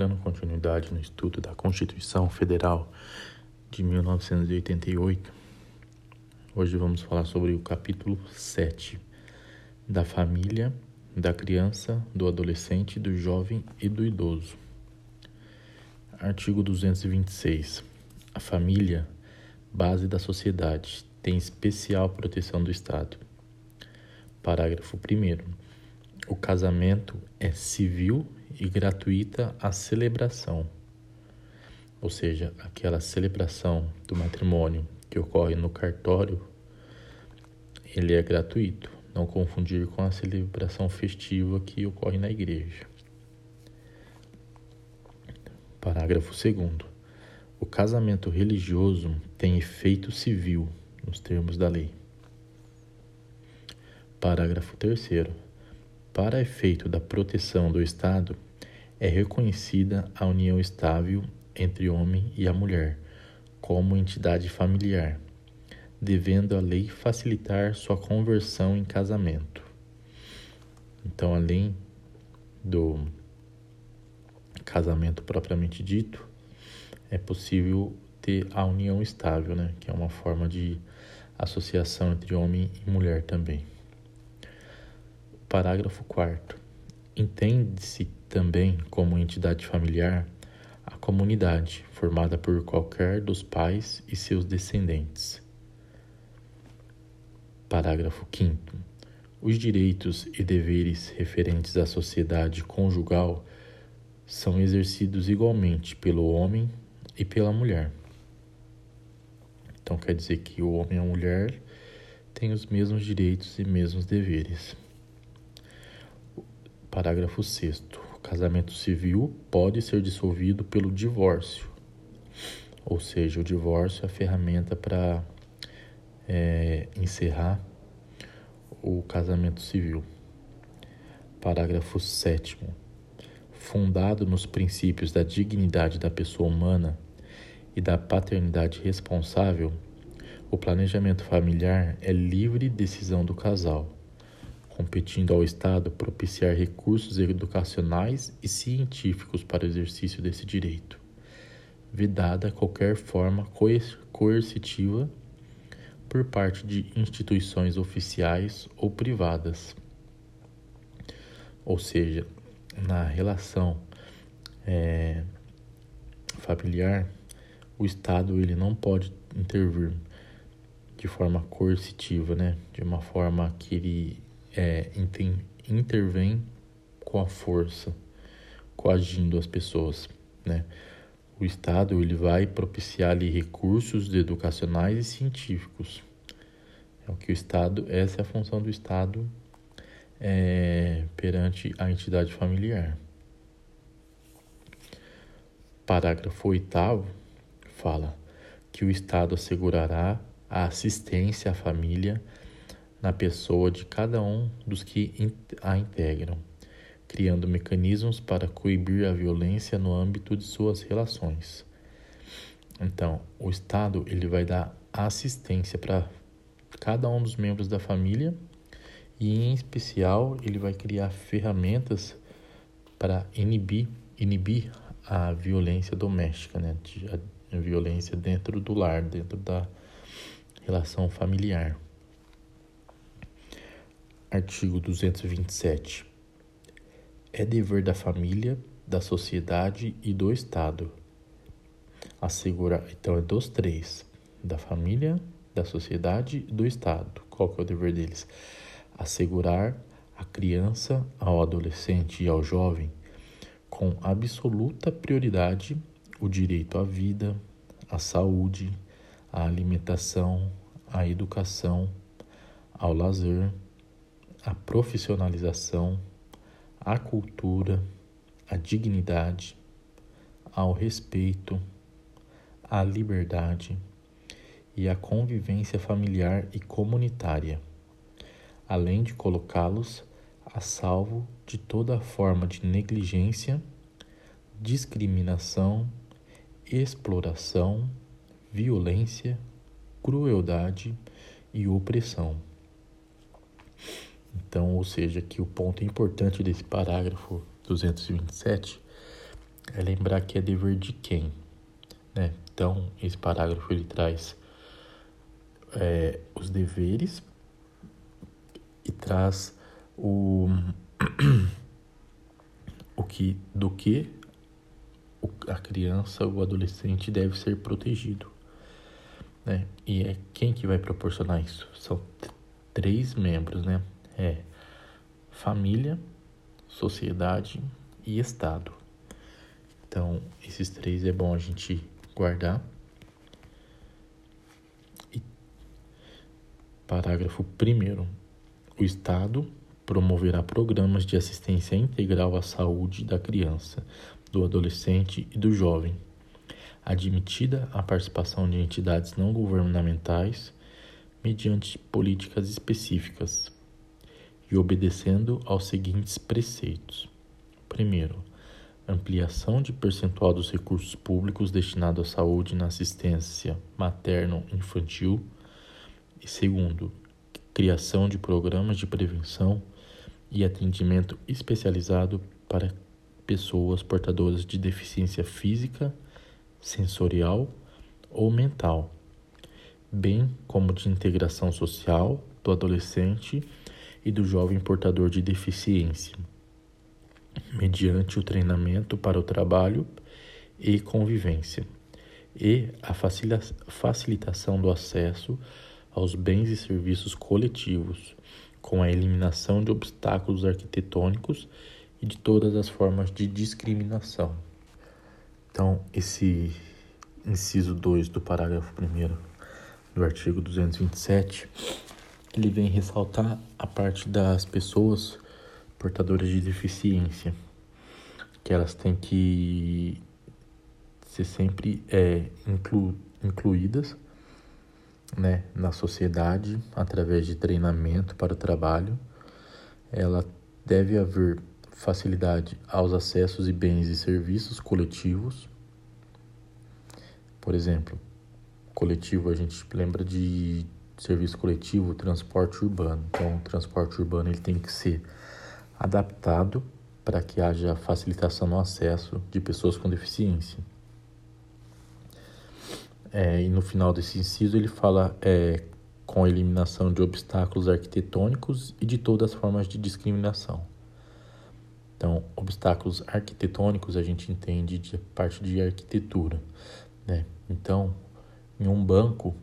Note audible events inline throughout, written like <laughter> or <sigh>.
Dando continuidade no estudo da Constituição Federal de 1988, hoje vamos falar sobre o capítulo 7 da família, da criança, do adolescente, do jovem e do idoso. Artigo 226. A família, base da sociedade, tem especial proteção do Estado. Parágrafo 1 o casamento é civil e gratuita a celebração, ou seja, aquela celebração do matrimônio que ocorre no cartório, ele é gratuito, não confundir com a celebração festiva que ocorre na igreja. Parágrafo 2 O casamento religioso tem efeito civil nos termos da lei. Parágrafo 3 para efeito da proteção do Estado, é reconhecida a união estável entre homem e a mulher como entidade familiar, devendo a lei facilitar sua conversão em casamento. Então, além do casamento propriamente dito, é possível ter a união estável, né, que é uma forma de associação entre homem e mulher também. Parágrafo 4. Entende-se também como entidade familiar a comunidade formada por qualquer dos pais e seus descendentes. Parágrafo 5. Os direitos e deveres referentes à sociedade conjugal são exercidos igualmente pelo homem e pela mulher. Então quer dizer que o homem e a mulher têm os mesmos direitos e mesmos deveres. Parágrafo 6. O casamento civil pode ser dissolvido pelo divórcio, ou seja, o divórcio é a ferramenta para é, encerrar o casamento civil. Parágrafo 7. Fundado nos princípios da dignidade da pessoa humana e da paternidade responsável, o planejamento familiar é livre decisão do casal competindo ao Estado propiciar recursos educacionais e científicos para o exercício desse direito, vedada qualquer forma coercitiva por parte de instituições oficiais ou privadas. Ou seja, na relação é, familiar, o Estado ele não pode intervir de forma coercitiva, né? De uma forma que ele é, intervém com a força, coagindo as pessoas, né? O Estado ele vai propiciar ali recursos educacionais e científicos. É o que o Estado, essa é a função do Estado é, perante a entidade familiar. Parágrafo 8 fala que o Estado assegurará a assistência à família na pessoa de cada um dos que a integram, criando mecanismos para coibir a violência no âmbito de suas relações. Então, o Estado ele vai dar assistência para cada um dos membros da família e, em especial, ele vai criar ferramentas para inibir, inibir a violência doméstica, né? a violência dentro do lar, dentro da relação familiar. Artigo 227. É dever da família, da sociedade e do Estado assegurar. Então, é dos três: da família, da sociedade e do Estado. Qual que é o dever deles? Assegurar a criança, ao adolescente e ao jovem com absoluta prioridade o direito à vida, à saúde, à alimentação, à educação, ao lazer a profissionalização, a cultura, a dignidade, ao respeito, à liberdade e à convivência familiar e comunitária, além de colocá-los a salvo de toda forma de negligência, discriminação, exploração, violência, crueldade e opressão. Então, ou seja, que o ponto importante desse parágrafo 227 é lembrar que é dever de quem, né? Então, esse parágrafo ele traz é, os deveres e traz o, <clears throat> o que do que a criança ou o adolescente deve ser protegido. Né? E é quem que vai proporcionar isso? São três membros, né? É família, sociedade e Estado. Então, esses três é bom a gente guardar. E parágrafo primeiro. O Estado promoverá programas de assistência integral à saúde da criança, do adolescente e do jovem, admitida a participação de entidades não governamentais mediante políticas específicas e obedecendo aos seguintes preceitos. Primeiro, ampliação de percentual dos recursos públicos destinados à saúde na assistência materno-infantil. E segundo, criação de programas de prevenção e atendimento especializado para pessoas portadoras de deficiência física, sensorial ou mental, bem como de integração social do adolescente e do jovem portador de deficiência mediante o treinamento para o trabalho e convivência, e a facilitação do acesso aos bens e serviços coletivos, com a eliminação de obstáculos arquitetônicos e de todas as formas de discriminação. Então, esse inciso 2 do parágrafo 1 do artigo 227, ele vem ressaltar a parte das pessoas portadoras de deficiência, que elas têm que ser sempre é, inclu, incluídas né, na sociedade através de treinamento para o trabalho. Ela deve haver facilidade aos acessos e bens e serviços coletivos. Por exemplo, coletivo a gente lembra de serviço coletivo, transporte urbano. Então, o transporte urbano ele tem que ser adaptado para que haja facilitação no acesso de pessoas com deficiência. É, e no final desse inciso ele fala é, com a eliminação de obstáculos arquitetônicos e de todas as formas de discriminação. Então, obstáculos arquitetônicos a gente entende de parte de arquitetura, né? Então, em um banco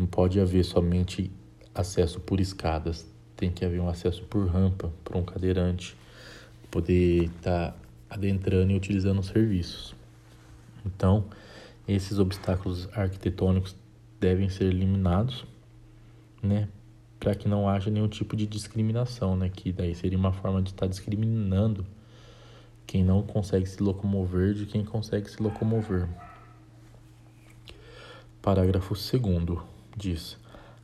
não pode haver somente acesso por escadas, tem que haver um acesso por rampa para um cadeirante poder estar tá adentrando e utilizando os serviços. Então, esses obstáculos arquitetônicos devem ser eliminados, né, para que não haja nenhum tipo de discriminação, né, que daí seria uma forma de estar tá discriminando quem não consegue se locomover de quem consegue se locomover. Parágrafo 2 diz: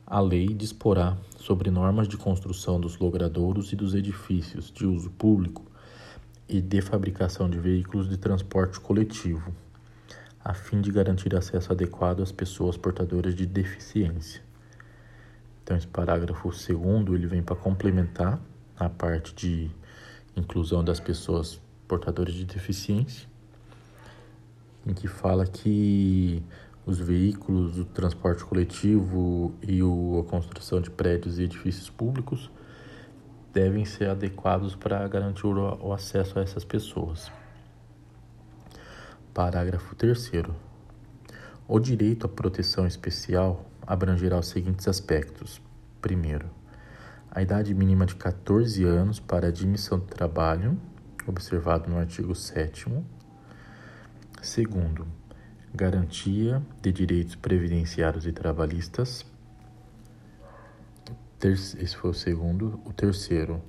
a lei disporá sobre normas de construção dos logradouros e dos edifícios de uso público e de fabricação de veículos de transporte coletivo, a fim de garantir acesso adequado às pessoas portadoras de deficiência. Então, esse parágrafo segundo ele vem para complementar a parte de inclusão das pessoas portadoras de deficiência, em que fala que os veículos, o transporte coletivo e o, a construção de prédios e edifícios públicos devem ser adequados para garantir o, o acesso a essas pessoas. Parágrafo 3. O direito à proteção especial abrangerá os seguintes aspectos: primeiro, a idade mínima de 14 anos para admissão do trabalho, observado no artigo 7. Segundo, garantia de direitos previdenciários e trabalhistas. Esse foi o segundo. O terceiro,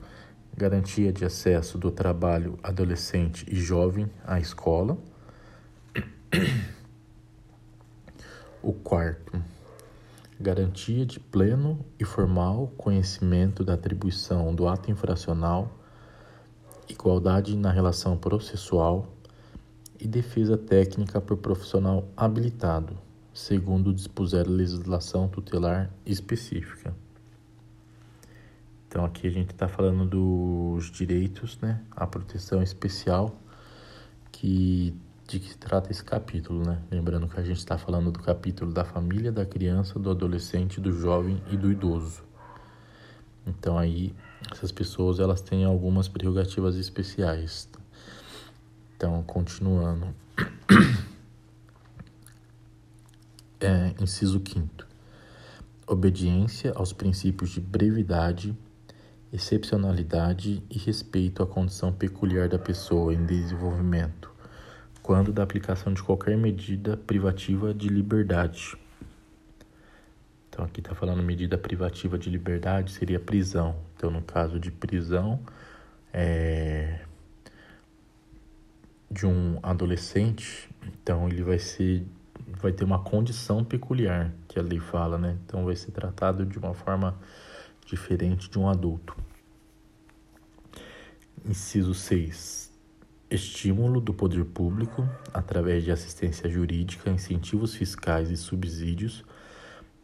garantia de acesso do trabalho adolescente e jovem à escola. O quarto, garantia de pleno e formal conhecimento da atribuição do ato infracional, igualdade na relação processual e defesa técnica por profissional habilitado, segundo dispuser a legislação tutelar específica. Então aqui a gente está falando dos direitos, né, a proteção especial que de que se trata esse capítulo, né? Lembrando que a gente está falando do capítulo da família, da criança, do adolescente, do jovem e do idoso. Então aí essas pessoas elas têm algumas prerrogativas especiais. Então, continuando. <clears throat> É, inciso 5 Obediência aos princípios de brevidade, excepcionalidade e respeito à condição peculiar da pessoa em desenvolvimento, quando da aplicação de qualquer medida privativa de liberdade. Então, aqui está falando medida privativa de liberdade, seria prisão. Então, no caso de prisão, é, de um adolescente, então ele vai ser vai ter uma condição peculiar que a lei fala, né? Então vai ser tratado de uma forma diferente de um adulto. Inciso 6. Estímulo do poder público através de assistência jurídica, incentivos fiscais e subsídios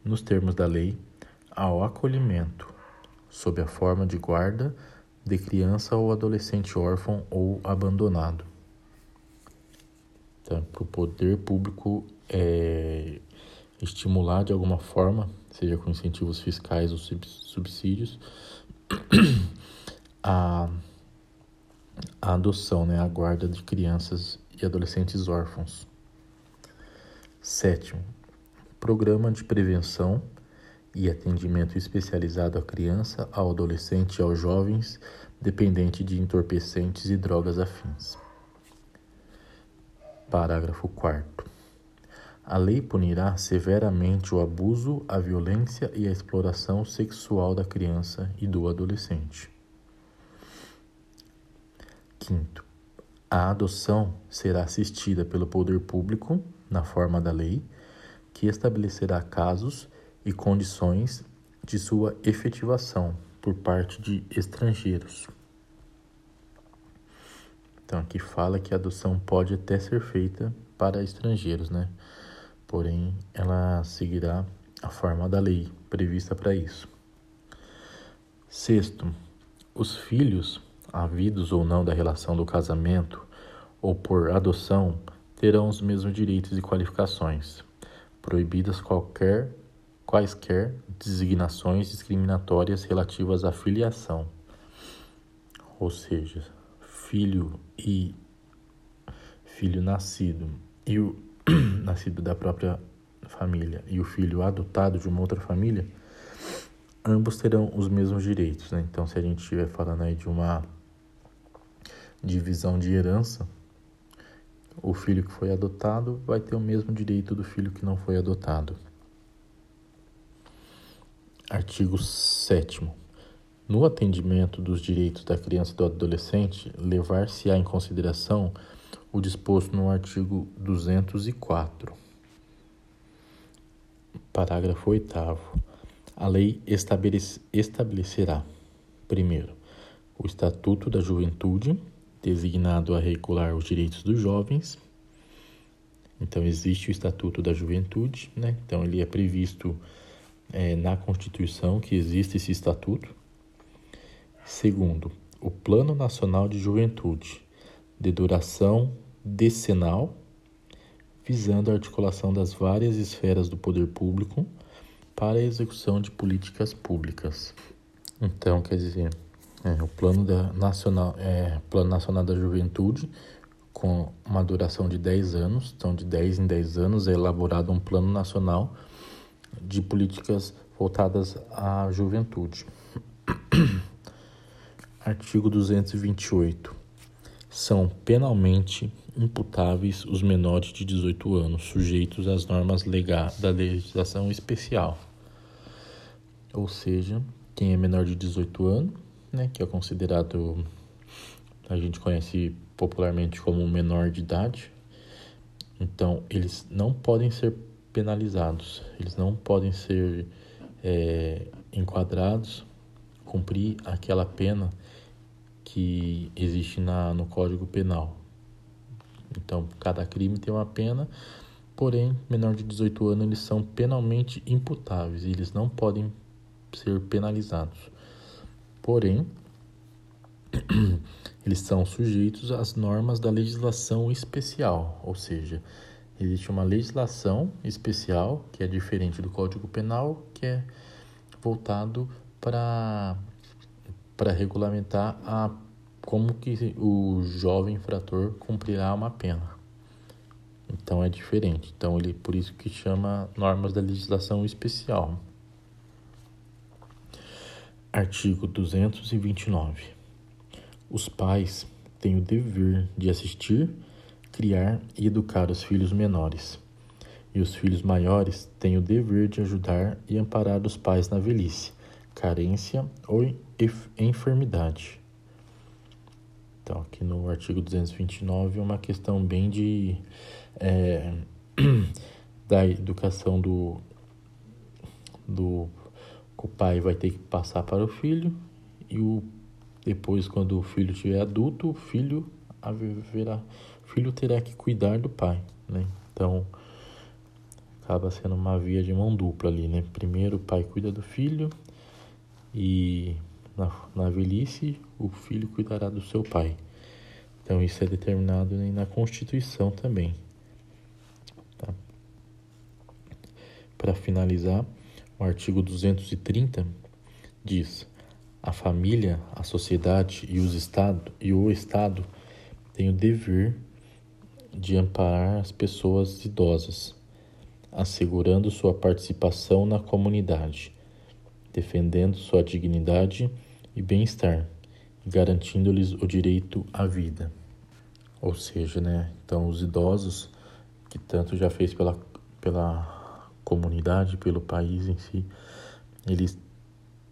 nos termos da lei ao acolhimento sob a forma de guarda de criança ou adolescente órfão ou abandonado. Então, para o poder público é, estimular de alguma forma, seja com incentivos fiscais ou subsídios, <clears throat> a, a adoção, né, a guarda de crianças e adolescentes órfãos. Sétimo, programa de prevenção e atendimento especializado à criança, ao adolescente e aos jovens dependente de entorpecentes e drogas afins. Parágrafo 4 a lei punirá severamente o abuso, a violência e a exploração sexual da criança e do adolescente. Quinto, a adoção será assistida pelo poder público na forma da lei, que estabelecerá casos e condições de sua efetivação por parte de estrangeiros. Então aqui fala que a adoção pode até ser feita para estrangeiros, né? porém ela seguirá a forma da lei prevista para isso. Sexto, os filhos, havidos ou não da relação do casamento ou por adoção, terão os mesmos direitos e qualificações, proibidas qualquer quaisquer designações discriminatórias relativas à filiação. Ou seja, filho e filho nascido e o <clears throat> nascido da própria família e o filho adotado de uma outra família, ambos terão os mesmos direitos. Né? Então, se a gente estiver falando aí de uma divisão de herança, o filho que foi adotado vai ter o mesmo direito do filho que não foi adotado. Artigo 7. No atendimento dos direitos da criança e do adolescente, levar-se-á em consideração o disposto no artigo 204. Parágrafo 8. A lei estabelecerá, primeiro, o Estatuto da Juventude, designado a regular os direitos dos jovens. Então, existe o Estatuto da Juventude, né? Então, ele é previsto é, na Constituição que existe esse estatuto. Segundo, o Plano Nacional de Juventude, de duração decenal, visando a articulação das várias esferas do poder público para a execução de políticas públicas. Então, quer dizer, é, o plano, da nacional, é, plano Nacional da Juventude, com uma duração de 10 anos, então de 10 em 10 anos é elaborado um plano nacional de políticas voltadas à juventude. Artigo 228. São penalmente imputáveis os menores de 18 anos, sujeitos às normas legais da legislação especial. Ou seja, quem é menor de 18 anos, né, que é considerado, a gente conhece popularmente como menor de idade, então eles não podem ser penalizados, eles não podem ser é, enquadrados, cumprir aquela pena que existe na, no Código Penal. Então, cada crime tem uma pena, porém, menor de 18 anos eles são penalmente imputáveis eles não podem ser penalizados. Porém, <clears throat> eles são sujeitos às normas da legislação especial, ou seja, existe uma legislação especial que é diferente do Código Penal, que é voltado para para regulamentar a como que o jovem infrator cumprirá uma pena. Então é diferente. Então ele por isso que chama normas da legislação especial. Artigo 229. Os pais têm o dever de assistir, criar e educar os filhos menores. E os filhos maiores têm o dever de ajudar e amparar os pais na velhice, carência ou enfermidade. Então, aqui no artigo 229 é uma questão bem de. É, <clears throat> da educação do, do. o pai vai ter que passar para o filho e o depois, quando o filho estiver adulto, o filho haverá, filho terá que cuidar do pai, né? Então, acaba sendo uma via de mão dupla ali, né? Primeiro o pai cuida do filho e na, na velhice o filho cuidará do seu pai. Então isso é determinado na Constituição também. Tá? Para finalizar, o artigo 230 diz: a família, a sociedade e, os estado, e o Estado têm o dever de amparar as pessoas idosas, assegurando sua participação na comunidade, defendendo sua dignidade e bem-estar, garantindo-lhes o direito à vida. Ou seja, né, então os idosos que tanto já fez pela, pela comunidade, pelo país em si, eles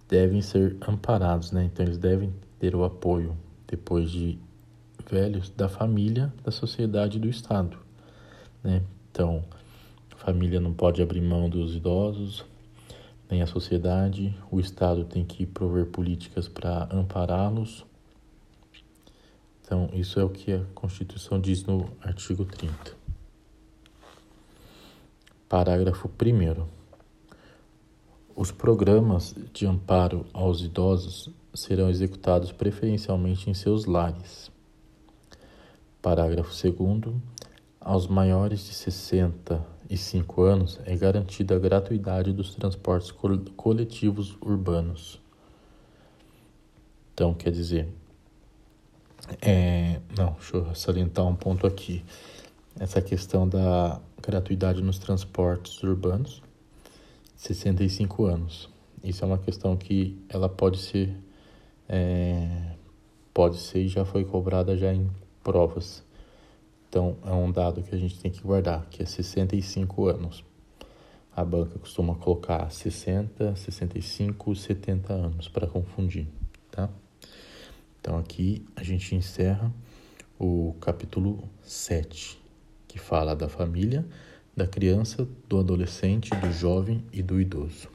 devem ser amparados, né? Então eles devem ter o apoio depois de velhos da família, da sociedade do Estado, né? Então, a família não pode abrir mão dos idosos, nem a sociedade, o Estado tem que prover políticas para ampará-los. Então, isso é o que a Constituição diz no artigo 30. Parágrafo 1 os programas de amparo aos idosos serão executados preferencialmente em seus lares. Parágrafo 2. Aos maiores de 65 anos é garantida a gratuidade dos transportes coletivos urbanos. Então, quer dizer, é, não, deixa eu salientar um ponto aqui. Essa questão da gratuidade nos transportes urbanos 65 anos. Isso é uma questão que ela pode ser é, pode ser e já foi cobrada já em provas. Então é um dado que a gente tem que guardar, que é 65 anos. A banca costuma colocar 60, 65, 70 anos para confundir, tá? Então aqui a gente encerra o capítulo 7, que fala da família da criança, do adolescente, do jovem e do idoso.